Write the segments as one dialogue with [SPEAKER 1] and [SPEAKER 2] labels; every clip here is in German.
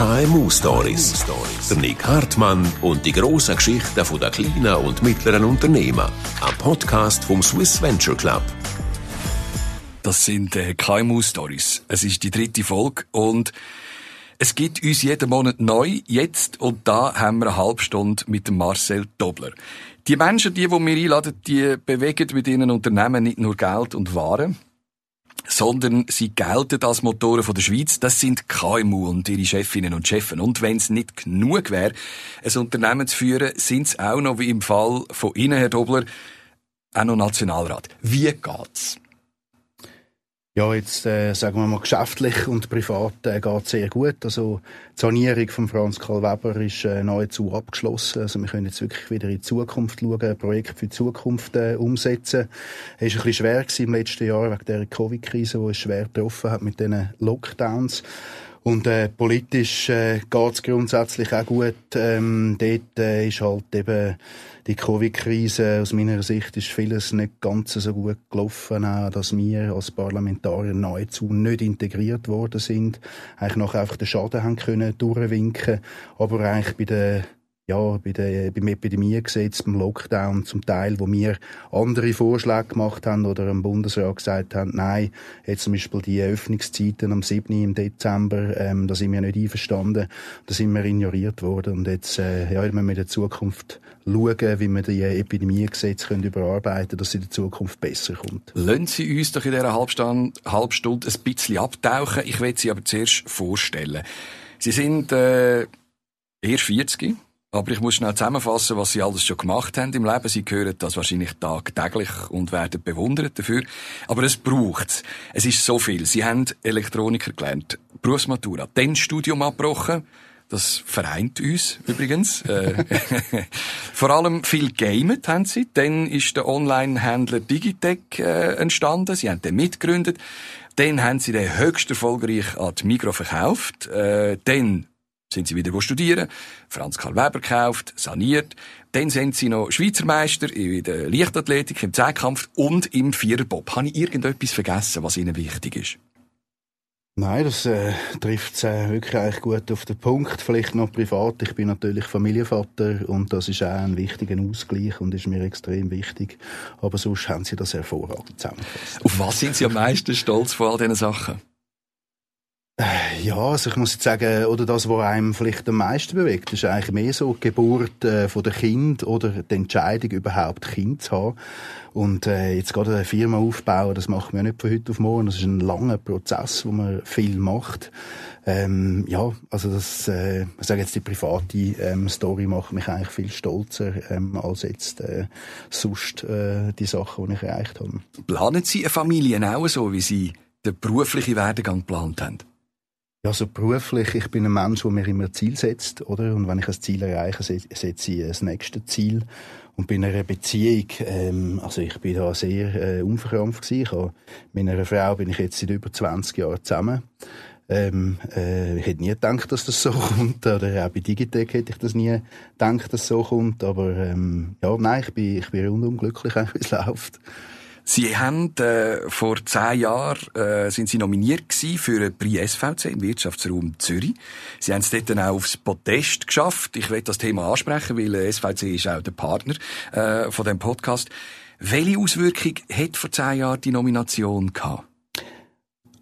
[SPEAKER 1] KMU Stories. Der Nick Hartmann und die grossen Geschichten der kleinen und mittleren Unternehmen. Ein Podcast vom Swiss Venture Club.
[SPEAKER 2] Das sind äh, KMU Stories. Es ist die dritte Folge und es gibt uns jeden Monat neu. Jetzt und da haben wir eine halbe Stunde mit Marcel Dobler. Die Menschen, die, die wir einladen, die bewegen mit ihren Unternehmen nicht nur Geld und Waren, sondern sie gelten als Motoren von der Schweiz. Das sind KMU und ihre Chefinnen und Chefen. Und wenn es nicht genug wäre, ein Unternehmen zu führen, sind es auch noch, wie im Fall von Ihnen, Herr Dobler, auch noch Nationalrat. Wie geht's?
[SPEAKER 3] Ja, jetzt äh, sagen wir mal geschäftlich und privat äh, geht sehr gut. Also die Sanierung von Franz Karl Weber ist äh, nahezu abgeschlossen. Also wir können jetzt wirklich wieder in die Zukunft schauen, ein Projekt für die Zukunft äh, umsetzen. Es war ein bisschen schwer im letzten Jahr wegen der Covid-Krise, die es schwer getroffen hat mit diesen Lockdowns. Und äh, politisch äh, geht grundsätzlich auch gut. Ähm, dort äh, ist halt eben die Covid-Krise, aus meiner Sicht ist vieles nicht ganz so gut gelaufen, auch, dass wir als Parlamentarier nahezu nicht integriert worden sind. Eigentlich noch einfach den Schaden haben können durchwinken. Aber eigentlich bei der ja, bei der, beim Epidemiegesetz, beim Lockdown zum Teil, wo wir andere Vorschläge gemacht haben oder im Bundesrat gesagt haben, nein, jetzt zum Beispiel die Öffnungszeiten am 7. im Dezember, ähm, da sind wir nicht einverstanden, da sind wir ignoriert worden und jetzt äh, ja, müssen wir in der Zukunft schauen, wie wir die Epidemiegesetze können überarbeiten können, dass es in der Zukunft besser kommt.
[SPEAKER 2] Lassen Sie uns doch in dieser Halbstunde, ein bisschen abtauchen. Ich will Sie aber zuerst vorstellen. Sie sind äh, erst 40 aber ich muss schnell zusammenfassen, was Sie alles schon gemacht haben im Leben. Sie hören das wahrscheinlich tagtäglich und werden bewundert dafür. Aber es braucht es. ist so viel. Sie haben Elektroniker gelernt, Berufsmatura, dann Studium abgebrochen. Das vereint uns übrigens. Äh, vor allem viel gamet haben sie. Dann ist der Online-Händler Digitech äh, entstanden. Sie haben den mitgegründet. Dann haben sie den höchst erfolgreich an die Migro verkauft. Äh, dann sind sie wieder studieren, Franz Karl Weber gekauft, saniert. Dann sind sie noch Schweizer Meister in der Leichtathletik, im Zehnkampf und im Viererbob. Habe ich irgendetwas vergessen, was Ihnen wichtig ist?
[SPEAKER 3] Nein, das äh, trifft es äh, wirklich eigentlich gut auf den Punkt. Vielleicht noch privat. Ich bin natürlich Familienvater und das ist auch ein wichtiger Ausgleich und ist mir extrem wichtig. Aber sonst haben Sie das hervorragend zusammengefasst.
[SPEAKER 2] Auf was sind Sie am meisten stolz von all diesen Sachen?
[SPEAKER 3] Äh, ja, also ich muss jetzt sagen, oder das, was einem vielleicht am meisten bewegt, ist eigentlich mehr so die Geburt äh, von der Kind oder die Entscheidung, überhaupt Kind zu haben. Und äh, jetzt gerade eine Firma aufbauen, das machen wir nicht von heute auf morgen. Das ist ein langer Prozess, wo man viel macht. Ähm, ja, also das, äh, ich sage jetzt die private ähm, Story macht mich eigentlich viel stolzer ähm, als jetzt äh, sonst äh, die Sachen, die ich erreicht habe.
[SPEAKER 2] Planen Sie eine Familie auch so, wie Sie den beruflichen Werdegang geplant haben?
[SPEAKER 3] Ja, so beruflich, ich bin ein Mensch, der mir immer ein Ziel setzt, oder? Und wenn ich ein Ziel erreiche, setze ich das nächste Ziel. Und bei einer Beziehung, ähm, also ich bin da sehr äh, unverkrampft gewesen. Ich habe, mit einer Frau bin ich jetzt seit über 20 Jahren zusammen. Ähm, äh, ich hätte nie gedacht, dass das so kommt. Oder auch bei Digitec hätte ich das nie gedacht, dass das so kommt. Aber ähm, ja, nein, ich bin, ich bin rundum glücklich, wie es läuft.
[SPEAKER 2] Sie haben äh, vor zehn Jahren äh, sind Sie nominiert für einen Prix SVC im Wirtschaftsraum Zürich. Sie haben es dort dann auch aufs Podest geschafft. Ich will das Thema ansprechen, weil äh, SVC ist auch der Partner äh, von dem Podcast. Welche Auswirkung hat vor zehn Jahren die Nomination gehabt?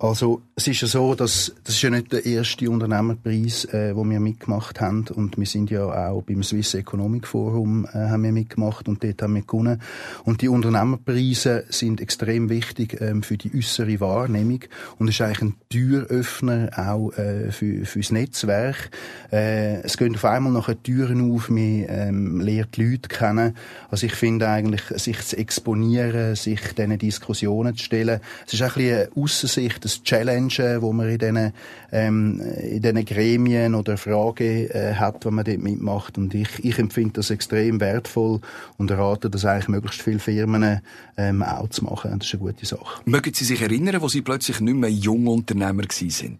[SPEAKER 3] Also es ist ja so, dass das ist ja nicht der erste Unternehmerpreis, äh, wo wir mitgemacht haben und wir sind ja auch beim Swiss Economic Forum äh, haben wir mitgemacht und dort haben wir gewonnen und die Unternehmerpreise sind extrem wichtig ähm, für die äußere Wahrnehmung und ist eigentlich ein Türöffner auch äh, für fürs Netzwerk. Äh, es gehen auf einmal noch Türen auf, man ähm, lernt Leute kennen. Also ich finde eigentlich, sich zu exponieren, sich diesen Diskussionen zu stellen, es ist ein bisschen eine Aussicht das Challenge, wo man in diesen, ähm, in diesen Gremien oder Fragen äh, hat, wenn man dort mitmacht. Und ich, ich empfinde das extrem wertvoll und rate das eigentlich möglichst viele Firmen ähm, auch zu machen. Das ist eine gute Sache.
[SPEAKER 2] Mögen Sie sich erinnern, wo Sie plötzlich nicht mehr Jungunternehmer sind?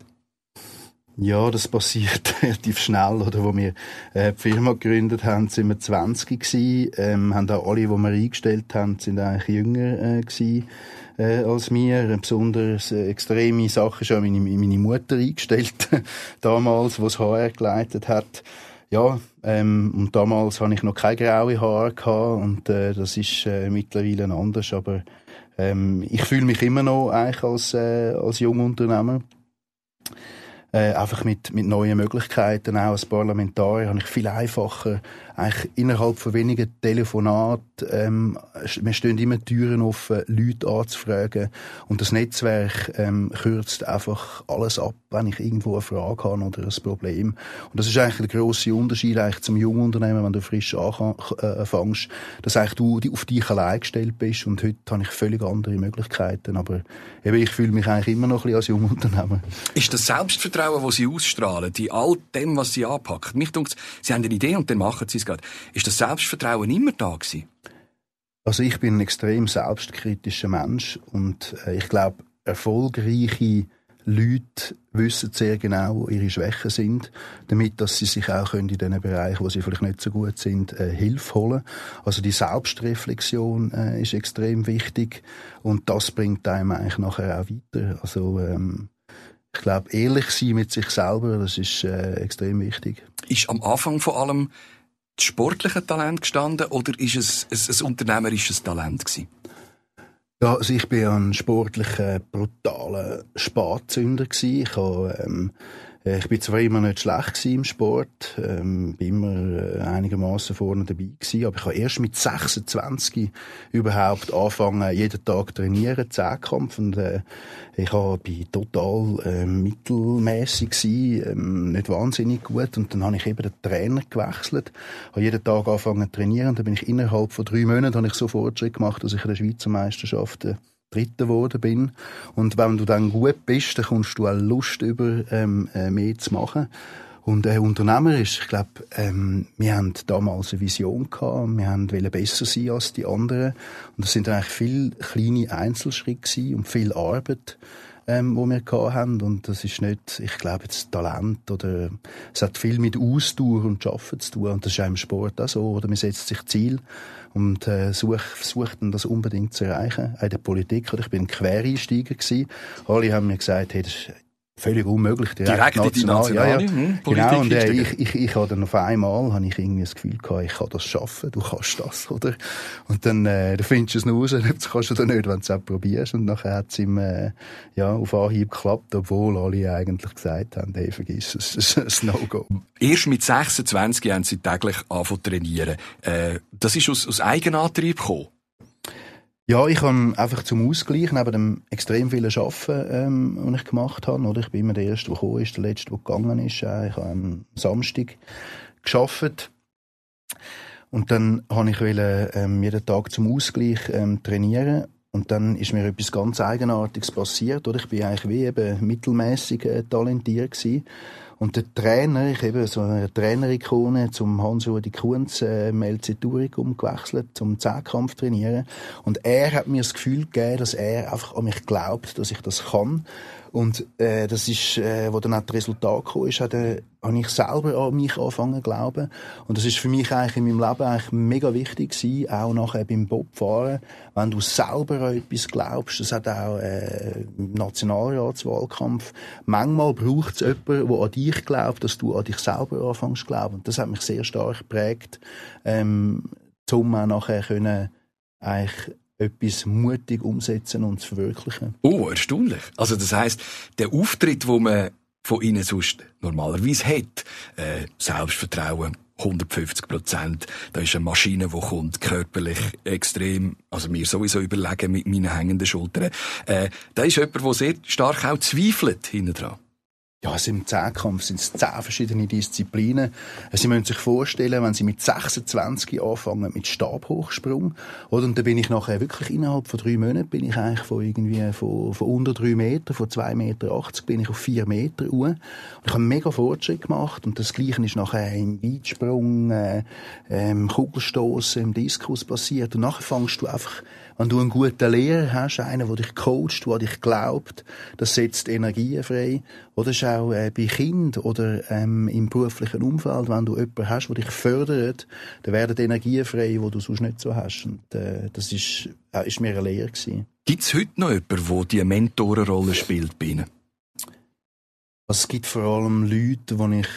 [SPEAKER 3] Ja, das passiert relativ schnell, oder? Wo wir äh, die Firma gegründet haben, sind wir 20 gewesen, ähm, haben auch alle, die wir eingestellt haben, sind eigentlich jünger äh, gewesen. Äh, als mir. Besonders äh, extreme Sachen auch meine, meine Mutter eingestellt, damals, was HR geleitet hat. Ja, ähm, und damals hatte ich noch keine graue Haare gehabt und äh, das ist äh, mittlerweile anders, aber ähm, ich fühle mich immer noch eigentlich als, äh, als Jungunternehmer äh, einfach mit, mit neuen Möglichkeiten. Auch als Parlamentarier habe ich viel einfacher, eigentlich innerhalb von wenigen Telefonaten, ähm, wir stehen immer Türen offen, Leute anzufragen. Und das Netzwerk ähm, kürzt einfach alles ab, wenn ich irgendwo eine Frage habe oder ein Problem. Und das ist eigentlich der grosse Unterschied eigentlich zum Jungunternehmen, wenn du frisch anfängst, äh, dass eigentlich du auf dich allein gestellt bist. Und heute habe ich völlig andere Möglichkeiten. Aber eben, ich fühle mich eigentlich immer noch ein bisschen als Jungunternehmer.
[SPEAKER 2] Ist das Selbstvertrauen, das Sie ausstrahlen, in all dem, was Sie anpacken? Mich denkt, Sie haben eine Idee und dann machen Sie es geht. Ist das Selbstvertrauen immer da gewesen?
[SPEAKER 3] Also ich bin ein extrem selbstkritischer Mensch und äh, ich glaube, erfolgreiche Leute wissen sehr genau, wo ihre Schwächen sind, damit dass sie sich auch in den Bereichen, wo sie vielleicht nicht so gut sind, äh, Hilfe holen. Also die Selbstreflexion äh, ist extrem wichtig und das bringt einem eigentlich nachher auch weiter. Also ähm, ich glaube, ehrlich sein mit sich selber, das ist äh, extrem wichtig.
[SPEAKER 2] Ist am Anfang vor allem das sportliche Talent gestanden oder ist es ein, ein unternehmerisches Talent gewesen?
[SPEAKER 3] Ja, also ich bin ein sportlicher, brutaler Spatzünder. Ich habe ähm, äh, ich bin zwar immer nicht schlecht im Sport, ähm, bin immer äh, einigermaßen vorne dabei gewesen, aber ich habe erst mit 26 überhaupt angefangen, jeden Tag trainieren, Zehnkampf. Und äh, ich habe total äh, mittelmäßig gewesen, ähm, nicht wahnsinnig gut. Und dann habe ich eben den Trainer gewechselt, habe jeden Tag angefangen zu trainieren. Und dann bin ich innerhalb von drei Monaten habe ich so Fortschritt gemacht, dass ich in der Schweizer Meisterschaft äh, Dritter geworden bin. Und wenn du dann gut bist, dann kommst du auch Lust über, ähm, äh, mehr zu machen. Und äh, unternehmerisch, ich glaube, ähm, wir haben damals eine Vision gehabt, wir haben wollen besser sein als die anderen. Und das sind eigentlich viele kleine Einzelschritte und viel Arbeit ähm, wo wir haben. Und das ist nicht, ich glaube, das Talent oder es hat viel mit Ausdauer und Schaffen zu tun. Und das ist auch im Sport auch so, oder? Man setzt sich Ziel und äh, sucht, versucht dann das unbedingt zu erreichen. Auch in der Politik, oder ich bin Quereinsteiger gewesen, alle haben mir gesagt, hey, das ist völlig unmöglich.
[SPEAKER 2] Direkt, direkt in die nationale ja, ja.
[SPEAKER 3] Hm, Genau, und äh, ich, ich, ich habe dann auf einmal habe ich irgendwie das Gefühl gehabt, ich kann das schaffen, du kannst das, oder? Und dann, äh, dann findest du es nur raus, das kannst du dann nicht, wenn du es auch probierst. Und nachher hat es ihm, äh, ja, auf Anhieb geklappt, obwohl alle eigentlich gesagt haben, hey, vergiss es, es ist ein No-Go.
[SPEAKER 2] Erst mit 26 haben sie täglich angefangen zu trainieren. Äh, das ist aus, aus Eigenantrieb gekommen?
[SPEAKER 3] Ja, ich habe einfach zum Ausgleich, neben dem extrem vielen Arbeiten, ähm, was ich gemacht habe, oder? Ich bin immer der Erste, der gekommen ist, der Letzte, der gegangen ist. Äh, ich habe am Samstag geschafft. Und dann habe ich wollte, ähm, jeden Tag zum Ausgleich ähm, trainieren. Und dann ist mir etwas ganz Eigenartiges passiert, oder? Ich bin eigentlich wie eben mittelmäßig äh, talentiert gewesen. Und der Trainer, ich habe so eine Trainerikone zum Hans-Rudi Kunz äh, LC Turicum gewechselt, zum Zehnkampf trainieren. Und er hat mir das Gefühl gegeben, dass er einfach an mich glaubt, dass ich das kann. Und äh, das ist, äh, wo dann auch das Resultat gekommen ist, äh, habe ich selber an mich angefangen zu glauben. Und das ist für mich eigentlich in meinem Leben eigentlich mega wichtig gewesen, auch nachher beim Bobfahren. Wenn du selber an etwas glaubst, das hat auch äh, im Nationalratswahlkampf, manchmal braucht es jemanden, der an dich glaubt, dass du an dich selber anfängst zu glauben. Und das hat mich sehr stark geprägt, ähm, um auch nachher können, eigentlich etwas mutig umsetzen und zu verwirklichen.
[SPEAKER 2] Oh, erstaunlich. Also das heißt, der Auftritt, wo man von Ihnen sonst normalerweise hat, äh, Selbstvertrauen, 150 Prozent. Da ist eine Maschine, die kommt, körperlich extrem, also mir sowieso überlegen mit meinen hängenden Schultern. Äh, da ist jemand, der sehr stark auch zweifelt hinten dran.
[SPEAKER 3] Ja, es im Zehnkampf sind es zehn verschiedene Disziplinen. Sie müssen sich vorstellen, wenn Sie mit 26 anfangen mit Stabhochsprung, oder? Und dann bin ich nachher wirklich innerhalb von drei Monaten bin ich eigentlich von irgendwie von, von unter drei Meter, von zwei Meter achtzig bin ich auf vier Meter uhr. Und ich habe einen mega Fortschritt gemacht. Und das Gleiche ist nachher im Weitsprung, äh, im Kugelstoßen, im Diskus passiert. Und nachher fängst du einfach wenn du einen guten Lehrer hast, einen, der dich coacht, der dich glaubt, das setzt Energien frei. Oder auch äh, bei Kind oder ähm, im beruflichen Umfeld, wenn du jemanden hast, der dich fördert, dann werden die Energien frei, die du sonst nicht so hast. Und äh, das ist, äh, ist mir eine Lehre.
[SPEAKER 2] Gibt es heute noch jemanden, der die Mentorenrolle spielt bei Ihnen?
[SPEAKER 3] Also es gibt vor allem Leute, die ich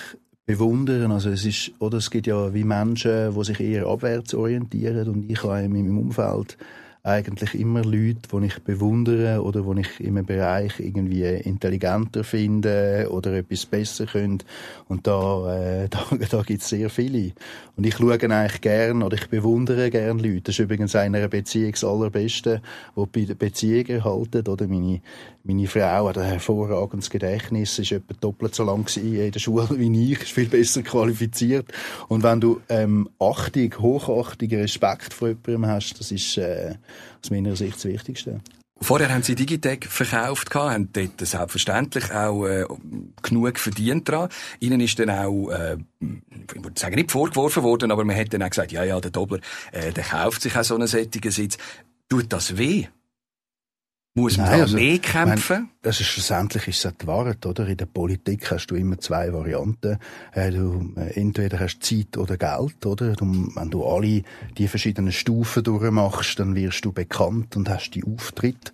[SPEAKER 3] bewundere. Also es ist, oder es gibt ja wie Menschen, die sich eher abwärts orientieren und ich habe in meinem Umfeld eigentlich immer Leute, die ich bewundere oder die ich in einem Bereich irgendwie intelligenter finde oder etwas besser können. Und da, äh, da, da gibt es sehr viele. Und ich schaue eigentlich gern oder ich bewundere gern Leute. Das ist übrigens einer Beziehung das Allerbeste, die bei Beziehungen halten. Oder meine, meine Frau hat ein hervorragendes Gedächtnis, ist etwa doppelt so lang in der Schule wie ich, ist viel besser qualifiziert. Und wenn du ähm, Achtung, Hochachtung, Respekt vor jemandem hast, das ist äh, aus meiner Sicht das Wichtigste.
[SPEAKER 2] Vorher haben Sie Digitec verkauft, haben dort selbstverständlich auch äh, genug verdient dran. Ihnen ist dann auch, äh, ich würde sagen, nicht vorgeworfen worden, aber man hat dann auch gesagt, ja, ja, der Dobler, äh, der kauft sich auch so einen sättigen Sitz. Tut das weh? Muss man Nein, also, mehr kämpfen? Mein,
[SPEAKER 3] das ist schlussendlich ist es die Wahrheit, oder? In der Politik hast du immer zwei Varianten. Äh, du, äh, entweder hast du Zeit oder Geld, oder? Du, wenn du alle die verschiedenen Stufen durchmachst, dann wirst du bekannt und hast die Auftritt.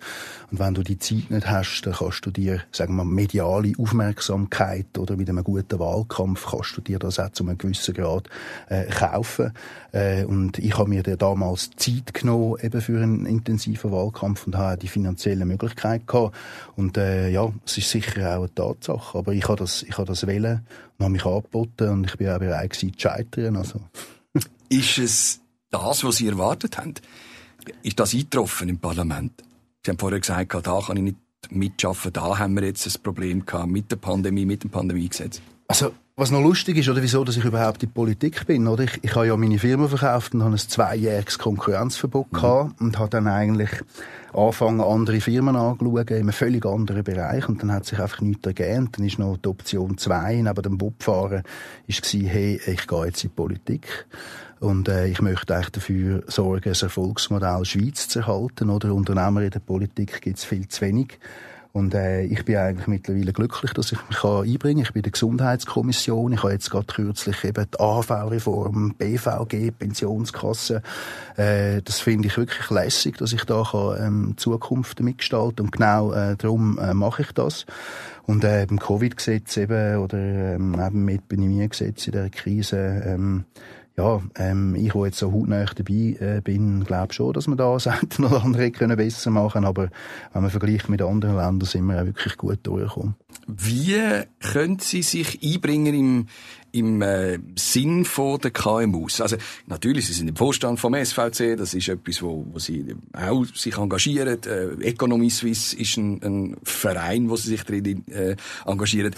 [SPEAKER 3] Und wenn du die Zeit nicht hast, dann kannst du dir, sagen wir, mediale Aufmerksamkeit oder mit einem guten Wahlkampf kannst du dir das auch zu einem gewissen Grad äh, kaufen. Äh, und ich habe mir damals Zeit genommen eben für einen intensiven Wahlkampf und habe die finanzielle Möglichkeit gehabt. Und äh, ja, es ist sicher auch eine Tatsache. Aber ich habe das, ich habe das wählen und habe mich angeboten und ich bin auch bereit gewesen, zu scheitern. Also.
[SPEAKER 2] ist es das, was Sie erwartet haben? Ist das eingetroffen im Parlament? Sie haben vorher gesagt, da kann ich nicht mitschaffen, da haben wir jetzt ein Problem gehabt mit der Pandemie, mit dem Pandemiegesetz.
[SPEAKER 3] Also, was noch lustig ist, oder wieso, dass ich überhaupt in Politik bin, oder? Ich, ich habe ja meine Firma verkauft und habe ein zweijähriges Konkurrenzverbot mhm. gehabt und habe dann eigentlich angefangen, andere Firmen anzuschauen, in einem völlig anderen Bereich und dann hat sich einfach nichts ergeben. Dann ist noch die Option 2 neben dem Bobfahren, ist hey, ich gehe jetzt in die Politik. Und äh, ich möchte eigentlich dafür sorgen, das Erfolgsmodell Schweiz zu erhalten. Oder Unternehmer in der Politik gibt es viel zu wenig. Und äh, ich bin eigentlich mittlerweile glücklich, dass ich mich einbringen kann. Ich bin in der Gesundheitskommission. Ich habe jetzt gerade kürzlich eben die AHV-Reform, BVG, Pensionskasse. Äh, das finde ich wirklich lässig, dass ich da kann, ähm, Zukunft mitgestalten Und genau äh, darum äh, mache ich das. Und äh, beim Covid-Gesetz eben, oder ähm, eben mit Epidemie-Gesetz in der Krise, ähm, ja, ähm, ich, wo jetzt so hautnah dabei äh, bin, glaube schon, dass wir da das oder andere können besser machen Aber wenn man vergleicht mit anderen Ländern, sind wir auch wirklich gut durchgekommen.
[SPEAKER 2] Wie können Sie sich einbringen im, im äh, Sinn von der KMUs? Also natürlich, Sie sind im Vorstand vom SVC, das ist etwas, wo, wo Sie auch sich engagieren. Äh, Economy Suisse ist ein, ein Verein, wo Sie sich drin äh, engagieren.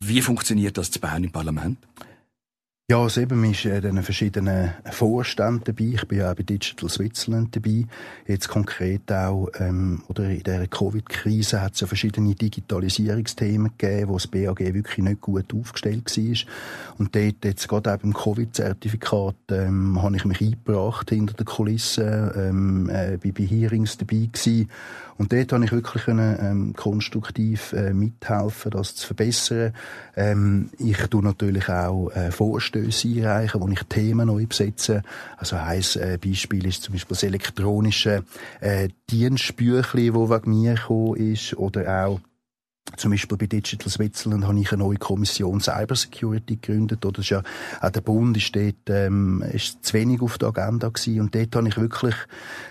[SPEAKER 2] Wie funktioniert das zu Bern im Parlament?
[SPEAKER 3] Ja, also eben ist in den verschiedenen Vorständen dabei. Ich bin ja auch bei Digital Switzerland dabei. Jetzt konkret auch, ähm, oder in der Covid-Krise hat es ja verschiedene Digitalisierungsthemen gegeben, wo das BAG wirklich nicht gut aufgestellt war. Und dort, jetzt gerade auch beim Covid-Zertifikat, ähm, habe ich mich eingebracht hinter den Kulissen, ähm, äh, bin bei Hearings dabei gewesen. Und dort habe ich wirklich können, ähm, konstruktiv äh, mithelfen, das zu verbessern. Ähm, ich tue natürlich auch äh, Vorstöße einreichen, wo ich Themen neu besetze. Also ein äh, Beispiel ist zum Beispiel das elektronische äh, Dienstbüchli, das wegen mir gekommen ist, oder auch zum Beispiel bei Digital Switzerland habe ich eine neue Kommission Cybersecurity gegründet. Oder ja, auch der Bund ist dort, ähm, ist zu wenig auf der Agenda gewesen. Und dort habe ich wirklich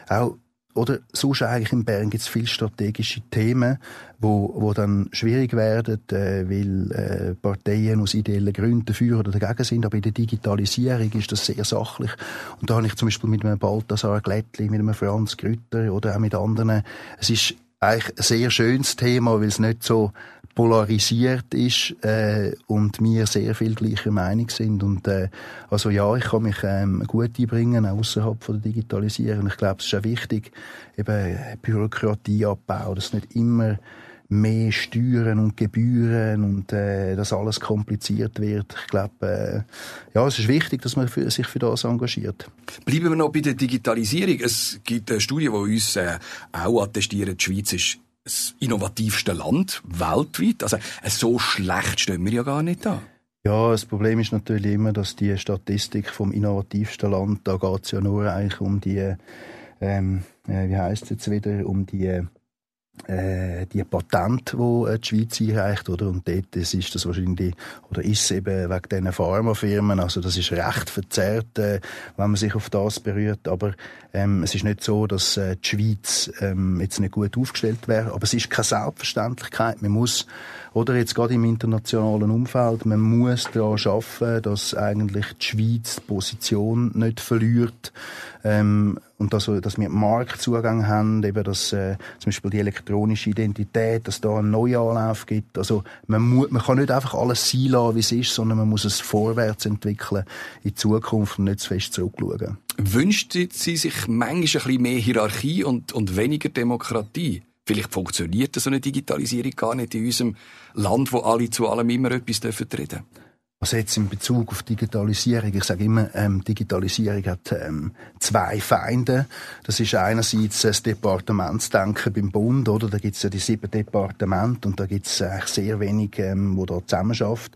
[SPEAKER 3] auch oder sonst eigentlich in Bern gibt es viele strategische Themen, wo, wo dann schwierig werden, äh, weil äh, Parteien aus ideellen Gründen dafür oder dagegen sind. Aber in der Digitalisierung ist das sehr sachlich. Und da habe ich zum Beispiel mit einem Balthasar Glättli, mit einem Franz Grütter oder auch mit anderen, es ist eigentlich ein sehr schönes Thema, weil es nicht so polarisiert ist äh, und wir sehr viel gleicher Meinung sind. Und äh, also ja, ich kann mich ähm, gut einbringen, außerhalb von der Digitalisierung. Ich glaube, es ist auch wichtig, eben Bürokratieabbau, dass nicht immer mehr Steuern und Gebühren und äh, dass alles kompliziert wird. Ich glaube, äh, ja, es ist wichtig, dass man für, sich für das engagiert.
[SPEAKER 2] Bleiben wir noch bei der Digitalisierung. Es gibt eine Studie, die uns äh, auch attestiert, die Schweiz ist das innovativste Land weltweit. Also so schlecht stehen wir ja gar nicht da.
[SPEAKER 3] Ja, das Problem ist natürlich immer, dass die Statistik vom innovativsten Land, da geht es ja nur eigentlich um die, ähm, äh, wie heißt es jetzt wieder, um die äh, die Patent, wo äh, die Schweiz einreicht, oder? Und dort ist das wahrscheinlich, oder ist es eben wegen diesen Pharmafirmen, also das ist recht verzerrt, äh, wenn man sich auf das berührt, aber ähm, es ist nicht so, dass äh, die Schweiz ähm, jetzt nicht gut aufgestellt wäre, aber es ist keine Selbstverständlichkeit, man muss oder jetzt gerade im internationalen Umfeld, man muss daran arbeiten, dass eigentlich die Schweiz die Position nicht verliert. Ähm, und dass, dass wir Marktzugang haben, eben dass äh, zum Beispiel die elektronische Identität, dass da einen Neuanlauf gibt. Also man, muss, man kann nicht einfach alles sein lassen, wie es ist, sondern man muss es vorwärts entwickeln in Zukunft und nicht zu fest zurückschauen.
[SPEAKER 2] Wünscht Sie sich manchmal ein bisschen mehr Hierarchie und, und weniger Demokratie? Vielleicht funktioniert so eine Digitalisierung gar nicht in unserem Land, wo alle zu allem immer etwas reden dürfen.
[SPEAKER 3] Also jetzt in Bezug auf Digitalisierung, ich sage immer, ähm, Digitalisierung hat ähm, zwei Feinde. Das ist einerseits das Departementsdenken beim Bund, oder? Da gibt's ja die sieben Departemente und da gibt's eigentlich sehr wenig, ähm, wo da zusammenschafft.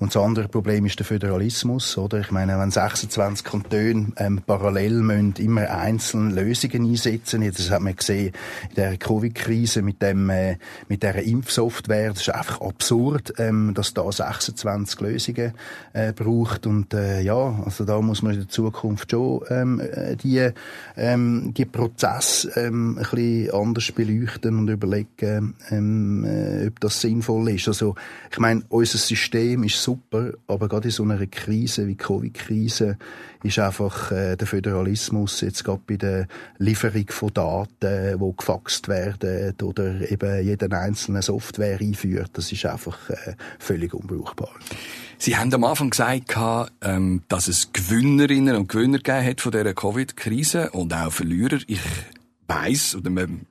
[SPEAKER 3] Und das andere Problem ist der Föderalismus, oder? Ich meine, wenn 26 Kantone ähm, parallel müssen immer einzelne Lösungen einsetzen, das hat man gesehen in der Covid-Krise mit dem äh, mit der Impfsoftware, das ist einfach absurd, ähm, dass da 26 Lösungen Lösungen äh, braucht. Und äh, ja, also da muss man in der Zukunft schon ähm, äh, die, ähm, die Prozesse ähm, ein bisschen anders beleuchten und überlegen, ähm, äh, ob das sinnvoll ist. Also ich meine, unser System ist super, aber gerade in so einer Krise wie Covid-Krise ist einfach äh, der Föderalismus jetzt gerade bei der Lieferung von Daten, die gefaxt werden oder eben jede einzelne Software einführt, das ist einfach äh, völlig unbrauchbar.
[SPEAKER 2] Sie haben am Anfang gesagt, ähm, dass es Gewinnerinnen und Gewinner gegeben hat von dieser Covid-Krise und auch Verlierer. Ich weiss, oder man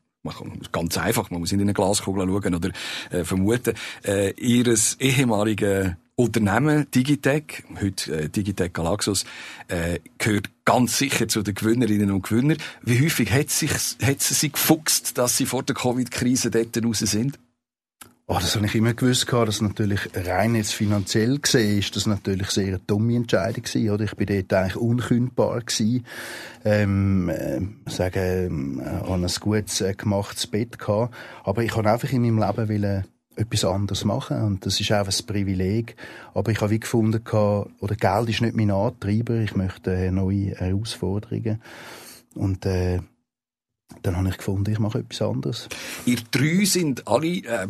[SPEAKER 2] ganz einfach, man muss in eine Glaskugel schauen oder äh, vermuten, äh, ihres ehemaligen Unternehmen Digitec, heute äh, Digitec Galaxus, äh, gehört ganz sicher zu den Gewinnerinnen und Gewinnern. Wie häufig hat, sich, hat sie sich gefuchst, dass sie vor der Covid-Krise dort raus sind?
[SPEAKER 3] Oh, das habe ich immer gewusst, dass natürlich rein jetzt finanziell gesehen ist das natürlich sehr eine dumme Entscheidung gewesen, oder? Ich bin dort eigentlich unkündbar gewesen. Ähm, äh, sagen, äh, habe ein gutes, äh, gemachtes Bett gehabt. Aber ich habe einfach in meinem Leben wollen, etwas anderes machen und das ist auch ein Privileg. Aber ich habe wie gefunden, oder Geld ist nicht mein Antreiber, ich möchte äh, neue Herausforderungen und äh, dann habe ich gefunden, ich mache etwas anderes.
[SPEAKER 2] Ihr drei sind alle äh,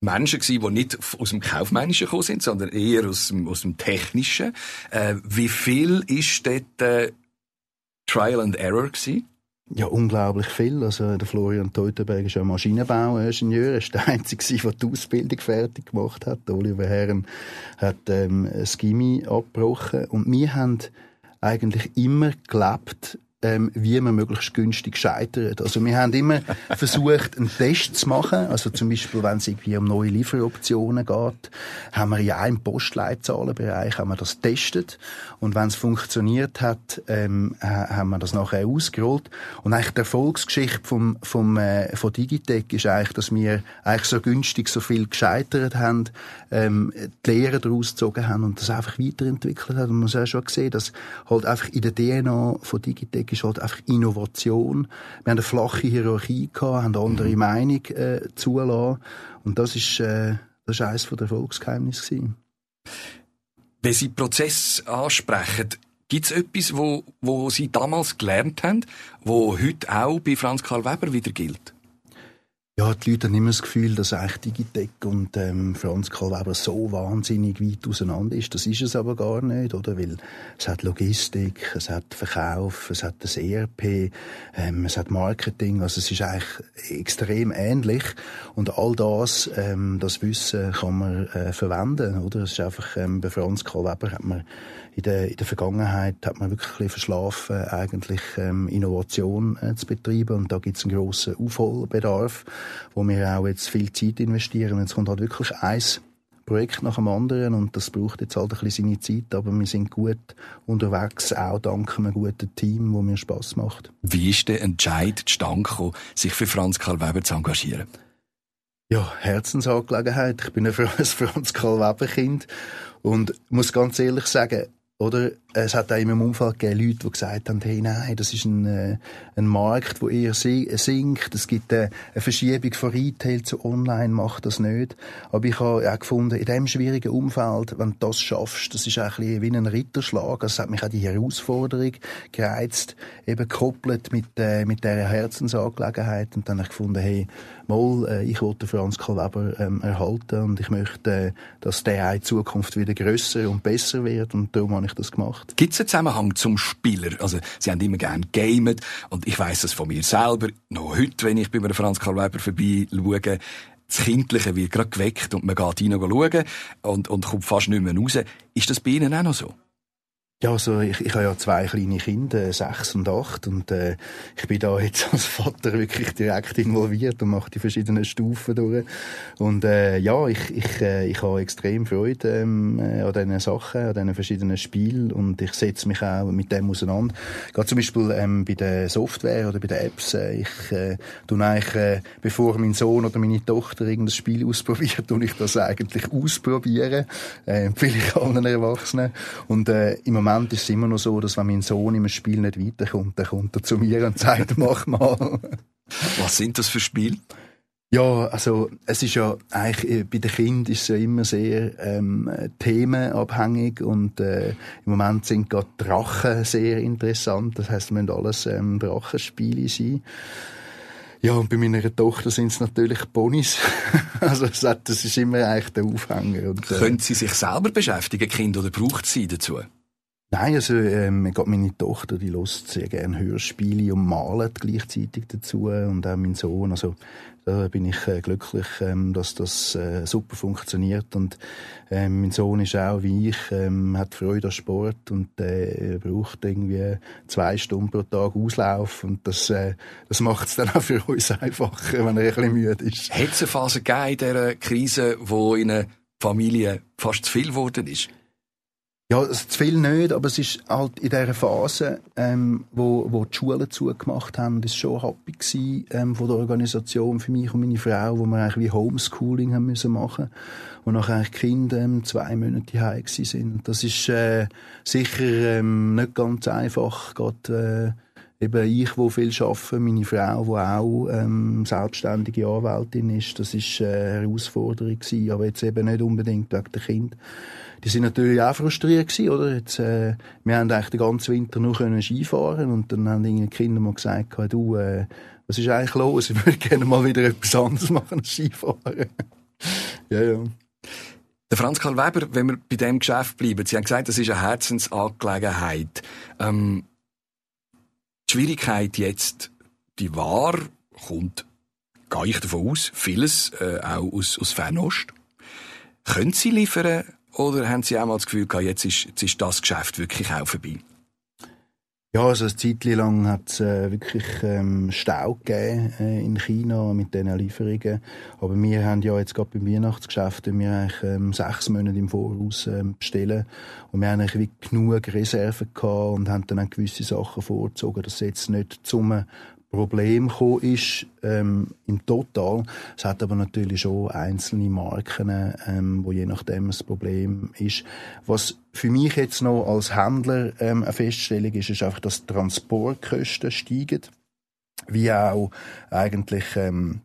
[SPEAKER 2] Menschen gewesen, die nicht aus dem Kaufmännischen gekommen sind, sondern eher aus dem, aus dem Technischen. Äh, wie viel ist dort äh, Trial and Error gewesen?
[SPEAKER 3] Ja, unglaublich viel. Also, der Florian Teutenberg ist ja Maschinenbauingenieur. Er ist der Einzige, der die Ausbildung fertig gemacht hat. Oliver Herren hat ähm, das Gimmi abgebrochen. Und wir haben eigentlich immer gelebt ähm, wie man möglichst günstig scheitert. Also wir haben immer versucht, einen Test zu machen. Also zum Beispiel, wenn es irgendwie um neue Lieferoptionen geht, haben wir ja im Postleitzahlenbereich haben wir das testet und wenn es funktioniert hat, ähm, haben wir das nachher ausgerollt. Und eigentlich die Erfolgsgeschichte vom, vom, äh, von Digitec ist eigentlich, dass wir eigentlich so günstig so viel gescheitert haben, ähm, die Lehre daraus gezogen haben und das einfach weiterentwickelt haben. Und man muss auch schon sehen, dass halt einfach in der DNA von Digitec ist halt einfach Innovation. Wir haben eine flache Hierarchie gehabt, haben eine andere mhm. Meinung äh, zulassen. Und das ist, äh, das ist eines der Erfolgsgeheimnisse.
[SPEAKER 2] Wenn Sie Prozess ansprechen, gibt es etwas, wo, wo Sie damals gelernt haben, wo heute auch bei Franz Karl Weber wieder gilt?
[SPEAKER 3] Ja, die Leute haben immer das Gefühl, dass eigentlich Digitec und ähm, Franz Karl Weber so wahnsinnig weit auseinander ist. Das ist es aber gar nicht, oder? Weil es hat Logistik, es hat Verkauf, es hat das ERP, ähm, es hat Marketing. Also es ist eigentlich extrem ähnlich. Und all das, ähm, das Wissen kann man äh, verwenden, oder? Es ist einfach, ähm, bei Franz Karl Weber hat man in der, in der Vergangenheit hat man wirklich ein verschlafen, eigentlich ähm, Innovation äh, zu betreiben. Und da gibt es einen grossen Aufholbedarf, wo wir auch jetzt viel Zeit investieren. Und jetzt kommt halt wirklich eins Projekt nach dem anderen und das braucht jetzt halt ein bisschen seine Zeit, aber wir sind gut unterwegs, auch dank einem guten Team, wo mir Spaß macht.
[SPEAKER 2] Wie ist der Entscheid zustande gekommen, sich für Franz Karl Weber zu engagieren?
[SPEAKER 3] Ja, Herzensangelegenheit. Ich bin ein Franz Karl Weber Kind und muss ganz ehrlich sagen, oder? Es hat auch in meinem Umfeld gegeben, Leute, die gesagt haben, hey, nein, das ist ein, äh, ein Markt, der eher sinkt. Es gibt äh, eine Verschiebung von Retail zu Online, macht das nicht. Aber ich habe auch gefunden, in diesem schwierigen Umfeld, wenn du das schaffst, das ist auch ein bisschen wie ein Ritterschlag. Also es hat mich auch die Herausforderung gereizt, eben gekoppelt mit, äh, mit dieser Herzensangelegenheit. Und dann habe ich gefunden, hey, mal, äh, ich wollte Franz Karl Weber ähm, erhalten und ich möchte, äh, dass der in Zukunft wieder grösser und besser wird. Und darum habe ich das gemacht
[SPEAKER 2] gemacht. Gibt es einen Zusammenhang zum Spieler? Also, Sie haben immer gerne gamet und ich weiß es von mir selber, noch heute, wenn ich bei einem Franz Karl Weber vorbei schaue, das Kindliche wird gerade geweckt und man geht rein schauen und, und kommt fast nicht mehr raus. Ist das bei Ihnen auch noch so?
[SPEAKER 3] Ja, also ich, ich habe ja zwei kleine Kinder, sechs und acht, und äh, ich bin da jetzt als Vater wirklich direkt involviert und mache die verschiedenen Stufen durch. Und äh, ja, ich, ich, äh, ich habe extrem Freude ähm, äh, an diesen Sachen, an diesen verschiedenen Spielen und ich setze mich auch mit dem auseinander. Gerade zum Beispiel ähm, bei der Software oder bei den Apps. Äh, ich äh, tue eigentlich, äh, bevor mein Sohn oder meine Tochter irgendein Spiel ausprobiert, tue ich das eigentlich ausprobieren. Äh, empfehle ich allen Erwachsenen. Und äh, im Moment Moment ist es immer noch so, dass wenn mein Sohn im Spiel nicht weiterkommt, dann kommt er zu mir und sagt, mach mal.
[SPEAKER 2] Was sind das für Spiele?
[SPEAKER 3] Ja, also es ist ja eigentlich äh, bei den Kindern ist es ja immer sehr ähm, themenabhängig und äh, im Moment sind gerade Drachen sehr interessant. Das heißt, es müssen alles ähm, Drachenspiele sein. Ja, und bei meiner Tochter sind es natürlich Ponys. also das ist immer eigentlich der Aufhänger. Und,
[SPEAKER 2] äh, Können Sie sich selber beschäftigen, Kind, oder braucht sie dazu?
[SPEAKER 3] Nein, also ähm, meine Tochter, die lässt sehr gerne Hörspiele und malt gleichzeitig dazu und auch mein Sohn. Also da bin ich äh, glücklich, ähm, dass das äh, super funktioniert und ähm, mein Sohn ist auch wie ich, ähm, hat Freude an Sport und äh, braucht irgendwie zwei Stunden pro Tag Auslauf und das, äh, das macht es dann auch für uns einfacher, wenn er ein bisschen müde ist.
[SPEAKER 2] Hat es eine Phase gegeben in dieser Krise, wo in einer Familie fast zu viel geworden ist?
[SPEAKER 3] Ja, zu viel nicht, aber es ist halt in dieser Phase, ähm, wo, wo die Schulen zugemacht haben, ist schon happy gewesen, ähm, von der Organisation für mich und meine Frau, wo wir eigentlich wie Homeschooling haben müssen machen und nachher eigentlich die Kinder ähm, zwei Monate heim sind. Das ist äh, sicher ähm, nicht ganz einfach, gerade äh, eben ich, wo viel arbeite, meine Frau, die auch ähm, selbstständige Anwältin ist, das ist äh, eine Herausforderung gewesen, aber jetzt eben nicht unbedingt wegen der Kinder die sind natürlich auch frustriert gewesen, oder? Jetzt, äh, wir haben eigentlich den ganzen Winter nur können Skifahren und dann haben die Kinder mal gesagt, du, äh, was ist eigentlich los? Ich würde gerne mal wieder etwas anderes machen als Skifahren. ja, ja.
[SPEAKER 2] Der Franz Karl Weber, wenn wir bei dem Geschäft bleiben, Sie haben gesagt, das ist eine Herzensangelegenheit. Ähm, die Schwierigkeit jetzt, die war, kommt, gehe ich davon aus, vieles äh, auch aus, aus Fernost. Können Sie liefern oder haben Sie auch mal das Gefühl gehabt, jetzt ist, jetzt ist das Geschäft wirklich auch vorbei?
[SPEAKER 3] Ja, also eine Zeit lang hat es äh, wirklich ähm, Stau gegeben äh, in China mit diesen Lieferungen. Aber wir haben ja jetzt gerade beim Weihnachtsgeschäft wir eigentlich ähm, sechs Monate im Voraus ähm, bestellen. Und wir haben eigentlich genug Reserven gehabt und haben dann auch gewisse Sachen vorgezogen, dass jetzt nicht zum Problem gekommen ist ähm, im Total. Es hat aber natürlich schon einzelne Marken, ähm, wo je nachdem das Problem ist. Was für mich jetzt noch als Händler ähm, eine Feststellung ist, ist einfach, dass Transportkosten steigen, wie auch eigentlich ähm,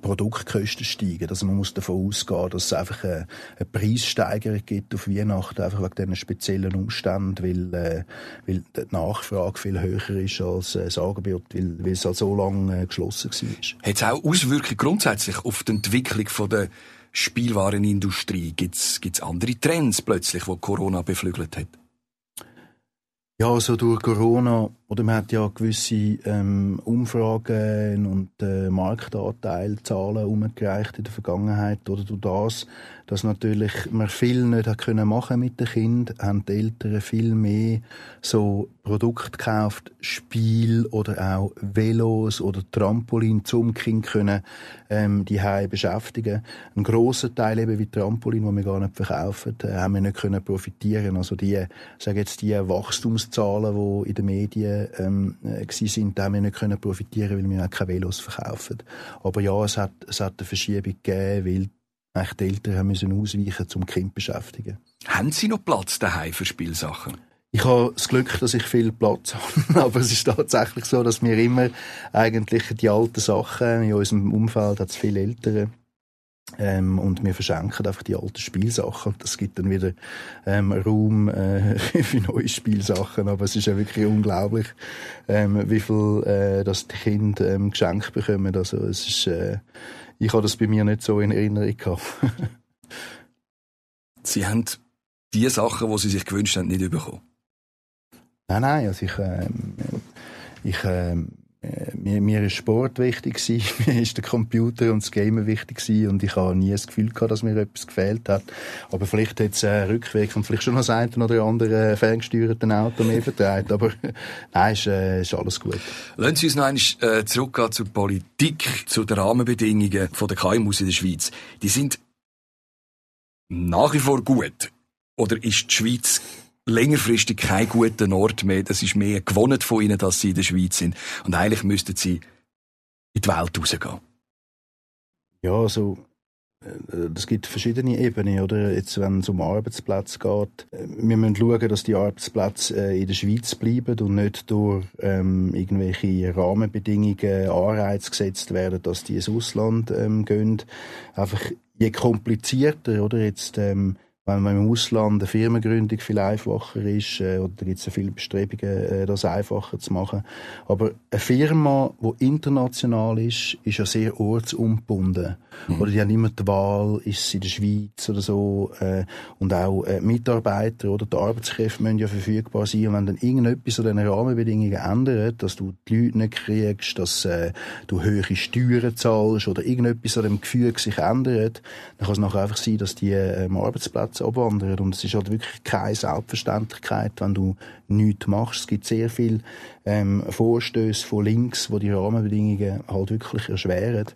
[SPEAKER 3] Produktkosten steigen. Also man muss davon ausgehen, dass es einfach eine, eine Preissteigerung gibt auf Weihnachten, einfach wegen diesen speziellen Umständen, weil, äh, weil die Nachfrage viel höher ist als äh, das Angebot, weil, weil es halt so lange äh, geschlossen war.
[SPEAKER 2] Hat es auch Auswirkungen grundsätzlich auf die Entwicklung von der Spielwarenindustrie? Gibt es andere Trends plötzlich, die Corona beflügelt hat?
[SPEAKER 3] Ja, also durch Corona, oder man hat ja gewisse ähm, Umfragen und äh, Marktanteilzahlen umgereicht in der Vergangenheit, oder durch das, dass natürlich man viel nicht hat können machen mit den Kindern, haben die Eltern viel mehr so Produkte gekauft, Spiel oder auch Velos oder Trampolin zum Kind können ähm, die beschäftigen. Ein großer Teil eben wie Trampolin, wo wir gar nicht verkaufen, äh, haben wir nicht können profitieren. Also die, sage jetzt die Wachstumszahlen, die in den Medien Ferien ähm, äh, sind, da wir nicht können profitieren, weil wir auch keine Velos verkaufen. Aber ja, es hat, es hat eine Verschiebung gegeben, weil eigentlich die Eltern haben müssen ausweichen zum Kind beschäftigen.
[SPEAKER 2] Haben Sie noch Platz daheim für Spielsachen?
[SPEAKER 3] Ich habe das Glück, dass ich viel Platz habe. Aber es ist tatsächlich so, dass wir immer eigentlich die alten Sachen, in unserem Umfeld hat es viele Eltern, ähm, und wir verschenken einfach die alten Spielsachen. Das gibt dann wieder ähm, Raum äh, für neue Spielsachen. Aber es ist ja wirklich unglaublich, ähm, wie viel äh, das die Kinder ähm, geschenkt bekommen. Also es ist, äh, ich habe das bei mir nicht so in Erinnerung gehabt.
[SPEAKER 2] Sie haben die Sachen, die Sie sich gewünscht haben, nicht bekommen?
[SPEAKER 3] Nein, nein. Also ich, ähm, ich ähm, äh, mir, mir ist Sport wichtig gewesen, mir ist der Computer und das Gamen wichtig gewesen und ich habe nie das Gefühl gehabt, dass mir etwas gefehlt hat. Aber vielleicht hat es einen Rückweg und vielleicht schon das eine oder andere ferngesteuerte Auto mehr vertreibt. Aber nein, ist, äh, ist alles gut.
[SPEAKER 2] Lassen Sie uns noch einmal äh, zurückgehen zur Politik, zu den Rahmenbedingungen von der KMUs in der Schweiz. Die sind nach wie vor gut. Oder ist die Schweiz längerfristig kein guter Ort mehr. Das ist mehr gewonnen von ihnen, dass sie in der Schweiz sind. Und eigentlich müssten sie in die Welt rausgehen.
[SPEAKER 3] Ja, also es gibt verschiedene Ebenen, oder? Jetzt, wenn es um Arbeitsplätze geht. Wir müssen schauen, dass die Arbeitsplätze äh, in der Schweiz bleiben und nicht durch ähm, irgendwelche Rahmenbedingungen Anreize gesetzt werden, dass die ins Ausland ähm, gehen. Einfach je komplizierter, oder? Jetzt, ähm, wenn man im Ausland eine Firmengründung viel einfacher ist, äh, oder da gibt es ja viele Bestrebungen, äh, das einfacher zu machen. Aber eine Firma, die international ist, ist ja sehr ortsungebunden. Mhm. Oder die haben immer die Wahl, ist sie in der Schweiz oder so. Äh, und auch äh, Mitarbeiter oder die Arbeitskräfte müssen ja verfügbar sein. Und wenn dann irgendetwas an diesen Rahmenbedingungen ändert, dass du die Leute nicht kriegst, dass äh, du höhere Steuern zahlst oder irgendetwas an dem Gefühl sich ändert, dann kann es nachher einfach sein, dass die ähm, Arbeitsplätze Plätze abwandern. Und es ist halt wirklich keine Selbstverständlichkeit, wenn du nichts machst. Es gibt sehr viele ähm, Vorstöße von links, wo die Rahmenbedingungen halt wirklich erschweren.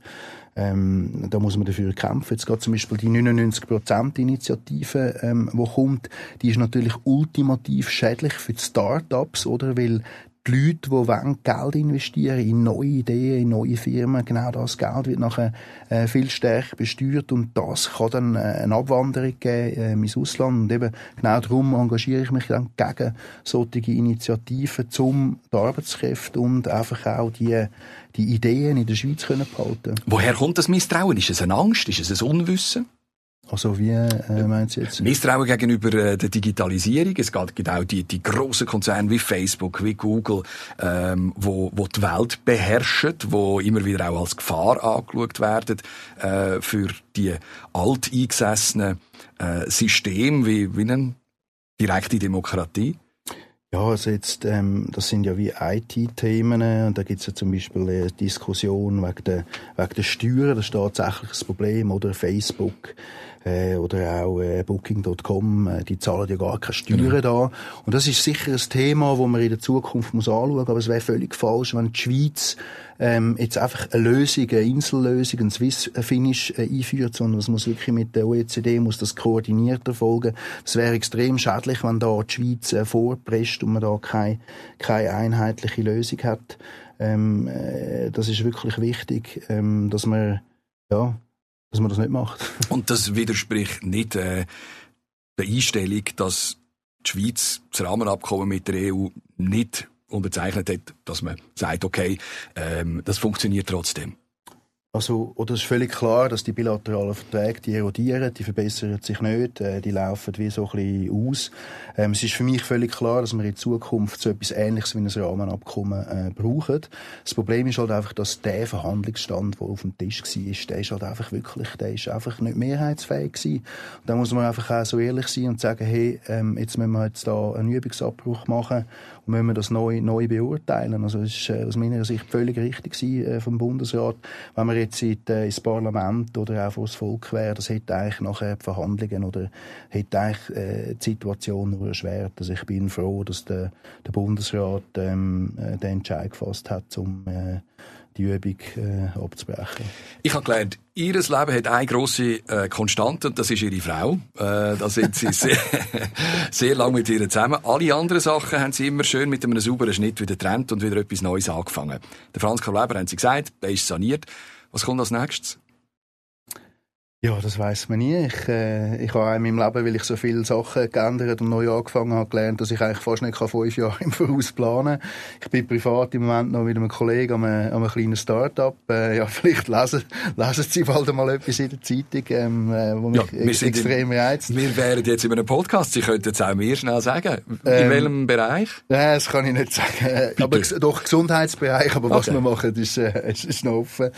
[SPEAKER 3] Ähm, da muss man dafür kämpfen. Jetzt geht zum Beispiel die 99%-Initiative, ähm, wo kommt, die ist natürlich ultimativ schädlich für die Start-ups, oder? Weil die Leute, die wollen Geld investieren in neue Ideen, in neue Firmen, genau das Geld wird nachher äh, viel stärker besteuert und das kann dann äh, eine Abwanderung geben äh, ins Ausland und eben genau darum engagiere ich mich dann gegen solche Initiativen, um die Arbeitskräfte und einfach auch die, die Ideen in der Schweiz zu behalten.
[SPEAKER 2] Woher kommt das Misstrauen? Ist es eine Angst? Ist es ein Unwissen?
[SPEAKER 3] Also wie äh, meint Sie jetzt?
[SPEAKER 2] Misstrauen gegenüber äh, der Digitalisierung. Es gibt auch die, die grossen Konzerne wie Facebook, wie Google, ähm, wo, wo die Welt beherrschen, wo immer wieder auch als Gefahr angeschaut werden äh, für die alteingesessenen äh, Systeme wie, wie eine direkte Demokratie.
[SPEAKER 3] Ja, also jetzt, ähm, das sind ja wie IT-Themen und da gibt's ja zum Beispiel eine Diskussion wegen der, wegen der Steuern, das ist tatsächlich das Problem, oder Facebook äh, oder auch äh, Booking.com, äh, die zahlen ja gar keine Steuern genau. da. Und das ist sicher ein Thema, das man in der Zukunft muss anschauen muss, aber es wäre völlig falsch, wenn die Schweiz ähm, jetzt einfach eine Lösung, eine Insellösung, ein Swiss-Finish äh, einführt, sondern es muss wirklich mit der OECD muss das koordiniert erfolgen. Es wäre extrem schädlich, wenn da die Schweiz äh, vorpresst und man da keine, keine einheitliche Lösung hat. Ähm, äh, das ist wirklich wichtig, ähm, dass man ja, dass man das nicht macht.
[SPEAKER 2] Und das widerspricht nicht äh, der Einstellung, dass die Schweiz das Rahmenabkommen mit der EU nicht unterzeichnet hat, dass man sagt, okay, ähm, das funktioniert trotzdem.
[SPEAKER 3] Also, oder es ist völlig klar, dass die bilateralen Verträge, die erodieren, die verbessern sich nicht, äh, die laufen wie so ein bisschen aus. Ähm, es ist für mich völlig klar, dass wir in Zukunft so etwas Ähnliches wie ein Rahmenabkommen äh, brauchen. Das Problem ist halt einfach, dass der Verhandlungsstand, der auf dem Tisch war, der ist halt einfach wirklich, der ist einfach nicht mehrheitsfähig gewesen. Und da muss man einfach auch so ehrlich sein und sagen, hey, ähm, jetzt müssen wir jetzt da einen Übungsabbruch machen und müssen wir das neu, neu beurteilen. Also es ist äh, aus meiner Sicht völlig richtig gewesen, äh, vom Bundesrat, wenn wir jetzt ins Parlament oder auch vor das Volk wäre, das hätte eigentlich nachher die Verhandlungen oder hätte eigentlich äh, die Situation nur erschwert. Also ich bin froh, dass der, der Bundesrat ähm, äh, den Entscheid gefasst hat, um äh, die Übung äh, abzubrechen.
[SPEAKER 2] Ich habe gelernt, Ihr Leben hat eine grosse äh, Konstante und das ist Ihre Frau. Äh, da sind Sie sehr, sehr lange mit ihr zusammen. Alle anderen Sachen haben Sie immer schön mit einem sauberen Schnitt wieder getrennt und wieder etwas Neues angefangen. Der Franz Karl Weber, haben Sie gesagt, der ist saniert. Was kommt als nächstes?
[SPEAKER 3] Ja, das weiß man nie. Ich, äh, ich habe in meinem Leben, weil ich so viele Sachen geändert und neu angefangen habe, gelernt, dass ich eigentlich fast nicht fünf Jahre im Voraus planen kann. Ich bin privat im Moment noch mit einem Kollegen an einem, an einem kleinen Start-up. Äh, ja, vielleicht lesen, lesen Sie bald mal etwas in der Zeitung, ähm, äh, wo mich ja, ex extrem reizt.
[SPEAKER 2] Wir wären jetzt in einem Podcast. Sie könnten es auch mir schnell sagen. In ähm, welchem Bereich?
[SPEAKER 3] Nein, das kann ich nicht sagen. Bitte. Aber doch Gesundheitsbereich. Aber was okay. wir machen, ist, äh, ist, ist noch offen.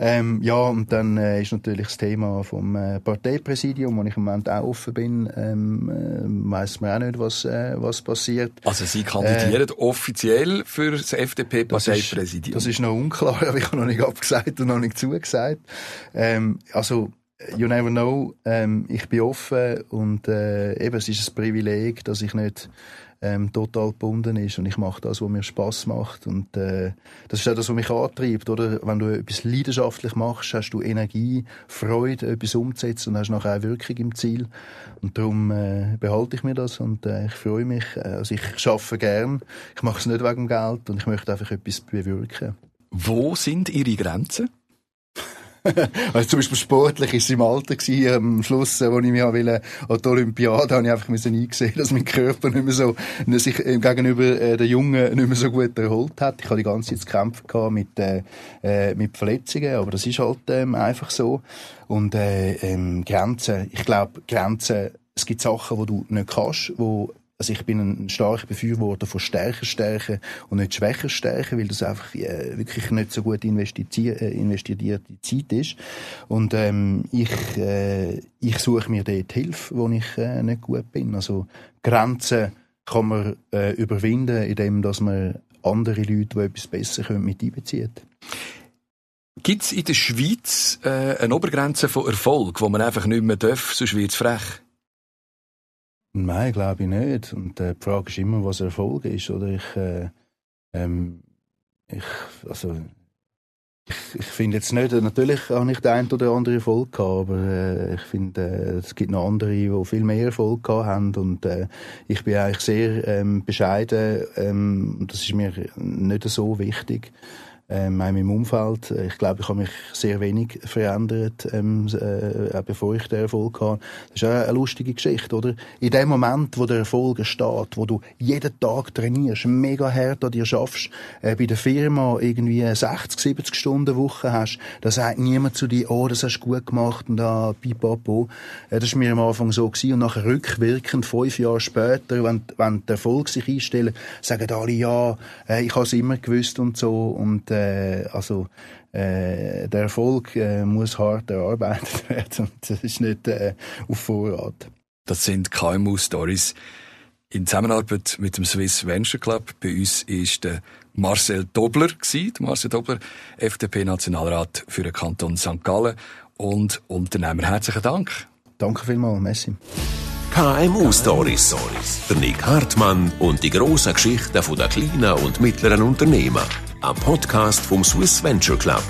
[SPEAKER 3] Ähm, ja, und dann äh, ist natürlich das Thema vom äh, Parteipräsidium, wo ich im Moment auch offen bin, ähm, äh, weiß man auch nicht, was, äh, was passiert.
[SPEAKER 2] Also Sie kandidieren äh, offiziell für das FDP-Parteipräsidium?
[SPEAKER 3] Das, das, ist noch unklar, aber ich habe noch nicht abgesagt und noch nicht zugesagt. Ähm, also You never know. Ähm, ich bin offen und äh, eben, es ist ein Privileg, dass ich nicht ähm, total gebunden ist und ich mache das, was mir Spaß macht und äh, das ist auch das, was mich antreibt, oder? Wenn du etwas leidenschaftlich machst, hast du Energie, Freude, etwas umzusetzen und hast nachher auch Wirkung im Ziel und darum äh, behalte ich mir das und äh, ich freue mich, äh, also ich schaffe gern, ich mache es nicht wegen Geld und ich möchte einfach etwas bewirken.
[SPEAKER 2] Wo sind Ihre Grenzen?
[SPEAKER 3] also zum Beispiel sportlich ist es im Alter gewesen, am Schluss, äh, wo ich mich an die Olympiade, habe ich einfach müssen eingesehen, dass mein Körper nicht mehr so, sich gegenüber äh, den Jungen nicht mehr so gut erholt hat. Ich hatte die ganze Zeit zu kämpfen mit, äh, äh, mit Verletzungen, aber das ist halt ähm, einfach so. Und äh, ähm, Grenzen, ich glaube, Grenzen, es gibt Sachen, die du nicht kannst, wo also ich bin ein starker Befürworter von stärker Stärken und nicht schwächer Stärken, weil das einfach äh, wirklich nicht so gut investierte, äh, investierte Zeit ist. Und ähm, ich, äh, ich suche mir dort Hilfe, wo ich äh, nicht gut bin. Also Grenzen kann man äh, überwinden, indem dass man andere Leute, die etwas besser können, mit einbezieht.
[SPEAKER 2] Gibt es in der Schweiz äh, eine Obergrenze von Erfolg, wo man einfach nicht mehr darf, sonst wird es frech?
[SPEAKER 3] Nein, glaube ich nicht. Und äh, die Frage ist immer, was Erfolg ist. Oder ich, äh, ähm, ich, also, ich, ich finde jetzt nicht, natürlich habe ich den einen oder anderen Erfolg gehabt, aber äh, ich finde, äh, es gibt noch andere, die viel mehr Erfolg gehabt haben und äh, ich bin eigentlich sehr ähm, bescheiden ähm, und das ist mir nicht so wichtig ähm, in meinem Umfeld. Ich glaube, ich habe mich sehr wenig verändert, ähm, äh, bevor ich den Erfolg hatte. Das ist auch eine lustige Geschichte, oder? In dem Moment, wo der Erfolg steht, wo du jeden Tag trainierst, mega hart an dir schaffst, äh, bei der Firma irgendwie 60, 70 Stunden Woche hast, da sagt niemand zu dir, oh, das hast du gut gemacht und da, pipapo. Äh, das war mir am Anfang so gewesen. Und nachher rückwirkend, fünf Jahre später, wenn, wenn der Erfolg sich einstellt, sagen alle, ja, äh, ich habe es immer gewusst und so und äh, also äh, der Erfolg äh, muss hart erarbeitet werden und das ist nicht äh, auf Vorrat.
[SPEAKER 2] Das sind KMU-Stories in Zusammenarbeit mit dem Swiss Venture Club. Bei uns ist der Marcel Dobler gewesen, Marcel Dobler, FDP-Nationalrat für den Kanton St. Gallen und Unternehmer. Herzlichen Dank.
[SPEAKER 3] Danke vielmals, Messi.
[SPEAKER 1] KMU Stories. Der Nick Hartmann und die grossen Geschichten der kleinen und mittleren Unternehmen. Ein Podcast vom Swiss Venture Club.